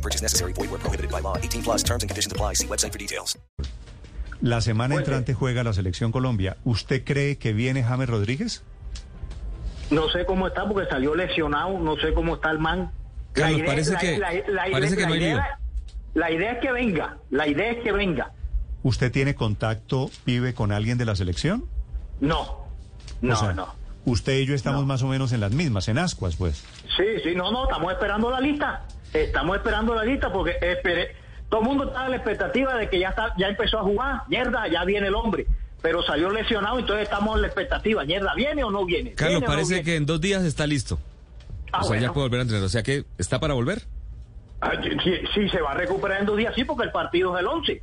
No purchase necessary. Void where prohibited by law. 18 plus terms and conditions apply. See website for details. La semana entrante juega la selección Colombia. ¿Usted cree que viene James Rodríguez? No sé cómo está porque salió lesionado, no sé cómo está el man. Carlos, parece que- parece que no hay idea, la idea es que venga, la idea es que venga. ¿Usted tiene contacto, pibe, con alguien de la selección? No, no, O sea, no. Usted y yo estamos No. más o menos en las mismas, en ascuas, pues. Sí, sí, no, no, estamos esperando la lista. Estamos esperando la lista porque espere, todo el mundo está en la expectativa de que ya está, ya empezó a jugar, mierda, ya viene el hombre. Pero salió lesionado, entonces estamos en la expectativa, mierda, ¿viene o no viene? Carlos, ¿Viene o no parece viene? que en dos días está listo. Ah, o sea, ya puede volver a entrenar. O sea que está para volver. Ah, sí, sí, se va a recuperar en dos días, sí, porque el partido es el 11.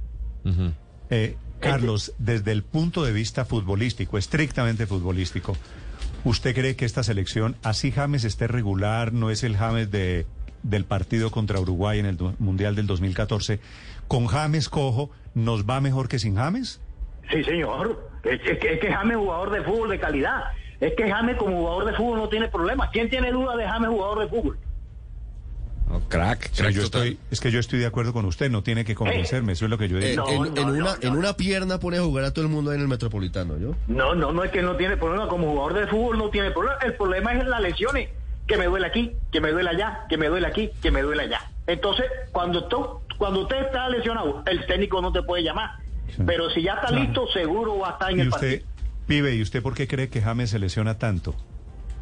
Eh, Carlos, desde el punto de vista futbolístico, estrictamente futbolístico, ¿usted cree que esta selección, así James esté regular, no es el James de, del partido contra Uruguay en el Mundial del 2014, con James cojo, nos va mejor que sin James? Sí, señor. Es, es que, es que James es jugador de fútbol de calidad. Es que James como jugador de fútbol no tiene problemas. ¿Quién tiene duda de James jugador de fútbol? No, crack, crack yo estoy, es que yo estoy de acuerdo con usted, no tiene que convencerme, eso es lo que yo Eh, digo. No, en, no, en no, una, no. en una pierna pone a jugar a todo el mundo ahí en el Metropolitano, ¿yo? No, no, no es que no tiene problema. Como jugador de fútbol no tiene problema. El problema es en las lesiones. Que me duele aquí, que me duele allá, que me duele aquí, que me duele allá. Entonces, cuando, tú- cuando usted está lesionado, el técnico no te puede llamar. Sí. Pero si ya está Claro. listo, seguro va a estar en Y el usted, partido. pibe, ¿y usted por qué cree que James se lesiona tanto?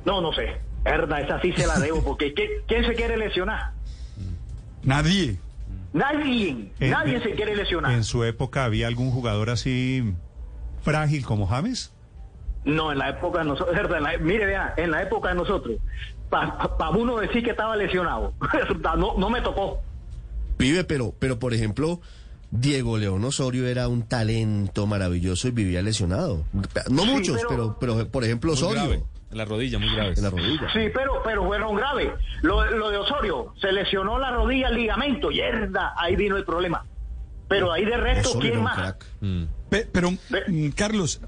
No, no sé. Verdad, esa sí se la debo. Porque ¿qué- ¿quién se quiere lesionar? Nadie. Nadie. En- Nadie se quiere lesionar. ¿En su época había algún jugador así frágil como James? No, en la época de nosotros, verdad, en la- mire, vea, en la época de nosotros, para uno decir que estaba lesionado, no, no me tocó. Pibe, pero, pero por ejemplo, Diego León Osorio era un talento maravilloso y vivía lesionado. No Sí, muchos, pero- pero, pero, por ejemplo, Muy Osorio. grave. En la rodilla, muy grave. En la rodilla. Sí, pero, pero fueron graves. Lo, lo de Osorio, se lesionó la rodilla, el ligamento, yerda, ahí vino el problema. Pero ahí de resto, Osorio ¿quién más? Mm. Pe- Pero, mm, Carlos,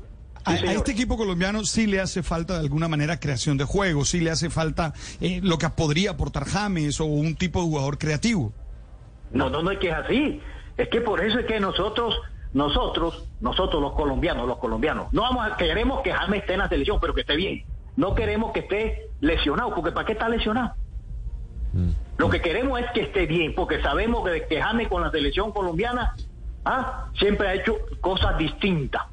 a, este equipo colombiano sí le hace falta de alguna manera creación de juego, sí le hace falta eh, lo que podría aportar James o un tipo de jugador creativo. No, no, no es que es así. Es que por eso es que nosotros, nosotros, nosotros los colombianos, los colombianos, no vamos a, queremos que James esté en la selección, pero que esté bien. No queremos que esté lesionado, porque ¿para qué está lesionado? Lo que queremos es que esté bien, porque sabemos que, que James con la selección colombiana ah, siempre ha hecho cosas distintas.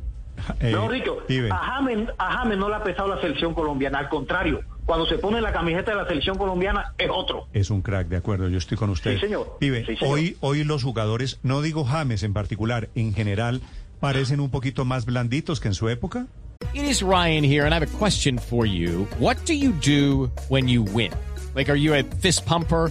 Eh, Mejor dicho, pibe, a James, a James no le ha pesado la selección colombiana, al contrario, cuando se pone la camiseta de la selección colombiana es otro. es un crack, de acuerdo, yo estoy con usted. Sí, señor. Pibe, Sí, señor. hoy, hoy los jugadores, no digo James en particular, en general, parecen un poquito más blanditos que en su época. It is Ryan here, and I have a question for you. What do you do when you win? Like, are you a fist pumper?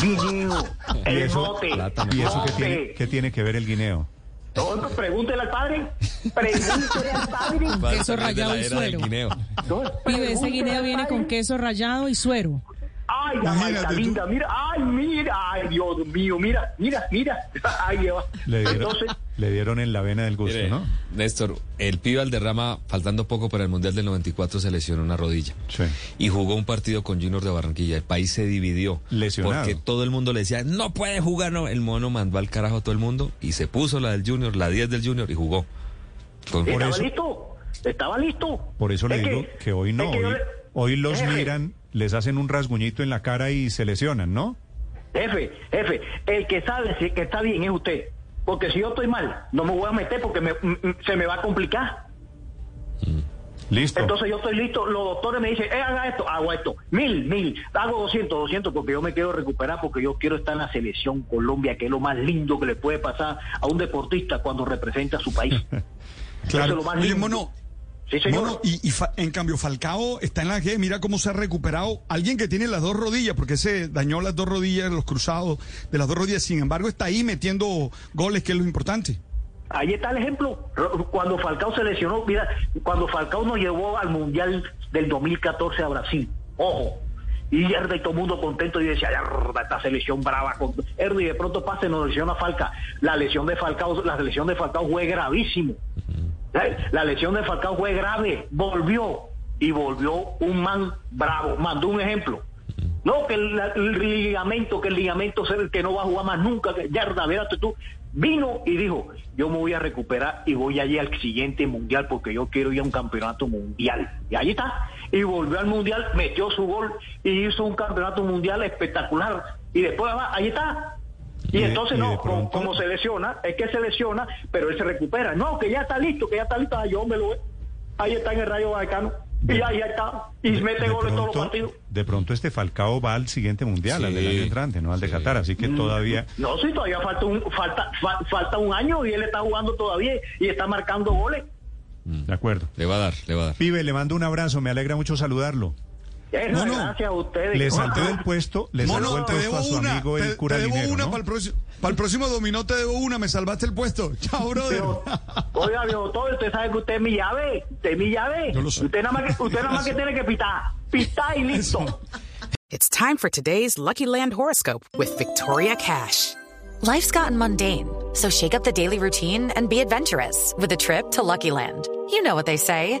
Guineo, Y el eso, mote, ¿y eso qué tiene, qué tiene que ver el guineo? Todo- Pregúntele al padre. Pregúntele al padre. Queso rallado y suero. No, Pibe, ese guineo viene con queso rallado y suero. Ay, la Imagínate linda, mira, ay, mira, ay, Dios mío, mira, mira, mira. Ay, Eva. Le dieron, Entonces, le dieron en la vena del gusto, Mire, ¿no? Néstor, el pibe Alderrama, faltando poco para el Mundial del 94, se lesionó una rodilla. Sí. Y jugó un partido con Junior de Barranquilla. El país se dividió. Lesionado. Porque todo el mundo le decía, no puede jugar, no. El mono mandó al carajo a todo el mundo y se puso la del Junior, la 10 del Junior y jugó. Con- Por estaba eso- listo, estaba listo. Por eso le Es digo que, hoy no. es que yo hoy, le- hoy los miran, les hacen un rasguñito en la cara y se lesionan, ¿no? Jefe, jefe, el que sabe si- que está bien es usted. porque si yo estoy mal, no me voy a meter porque me- se me va a complicar. Listo. Entonces yo estoy listo, los doctores me dicen, eh, haga esto, hago esto, mil, mil, hago 200, 200, porque yo me quiero recuperar, porque yo quiero estar en la selección Colombia, que es lo más lindo que le puede pasar a un deportista cuando representa a su país. Eso es Claro. lo más Oye, lindo. Mono, Sí, señor. Mono, y, y fa- en cambio Falcao está en la G, mira cómo se ha recuperado alguien que tiene las dos rodillas, porque se dañó las dos rodillas, los cruzados de las dos rodillas, sin embargo está ahí metiendo goles, que es lo importante. Ahí está el ejemplo. Cuando Falcao se lesionó, mira, cuando Falcao nos llevó al Mundial del 2014 a Brasil, ojo, y Herda y todo el mundo contento y decía, "Yarda, esta selección brava. Con... Herda, y de pronto pasa y nos lesiona Falca. La lesión de Falcao, la lesión de Falcao fue gravísimo. ¿Sabes? La lesión de Falcao fue grave, volvió y volvió un man bravo. Mandó un ejemplo. No, que el, ligamento, que el ligamento es el que no va a jugar más nunca. que Yarda, tú. Vino y dijo, yo me voy a recuperar y voy allí al siguiente mundial porque yo quiero ir a un campeonato mundial. Y ahí está. Y volvió al mundial, metió su gol y hizo un campeonato mundial espectacular. Y después, ahí está. Y entonces y no, como, pronto- como se lesiona, es que se lesiona, pero él se recupera. No, que ya está listo, que ya está listo, ah, yo me lo ve. Ahí está en el Rayo Vallecano. Y ahí está. Y De- mete de goles todos los partidos. De pronto este Falcao va al siguiente mundial, al del año entrante, no al de sí. Qatar, así que todavía... No, sí, todavía falta un, falta, fa- falta un año y él está jugando todavía y está marcando goles. De acuerdo. Le va a dar, le va a dar. Pibe, le mando un abrazo, me alegra mucho saludarlo. Es No, no. gracias a ustedes. Le saltó del puesto, le saltó Mono, el te puesto debo a su una, amigo te, el cura te debo Linero, una ¿no? para el próximo, para el próximo dominó te debo una, me salvaste el puesto. Chao, brother. Pero, oiga, viejo, todo usted sabe que usted es mi llave, usted es mi llave. Yo lo sé. Usted nada más que, usted nada más que tiene que pitar, pitar y listo. It's time for today's Lucky Land horoscope with Victoria Cash. Life's gotten mundane, so shake up the daily routine and be adventurous with a trip to Lucky Land. You know what they say.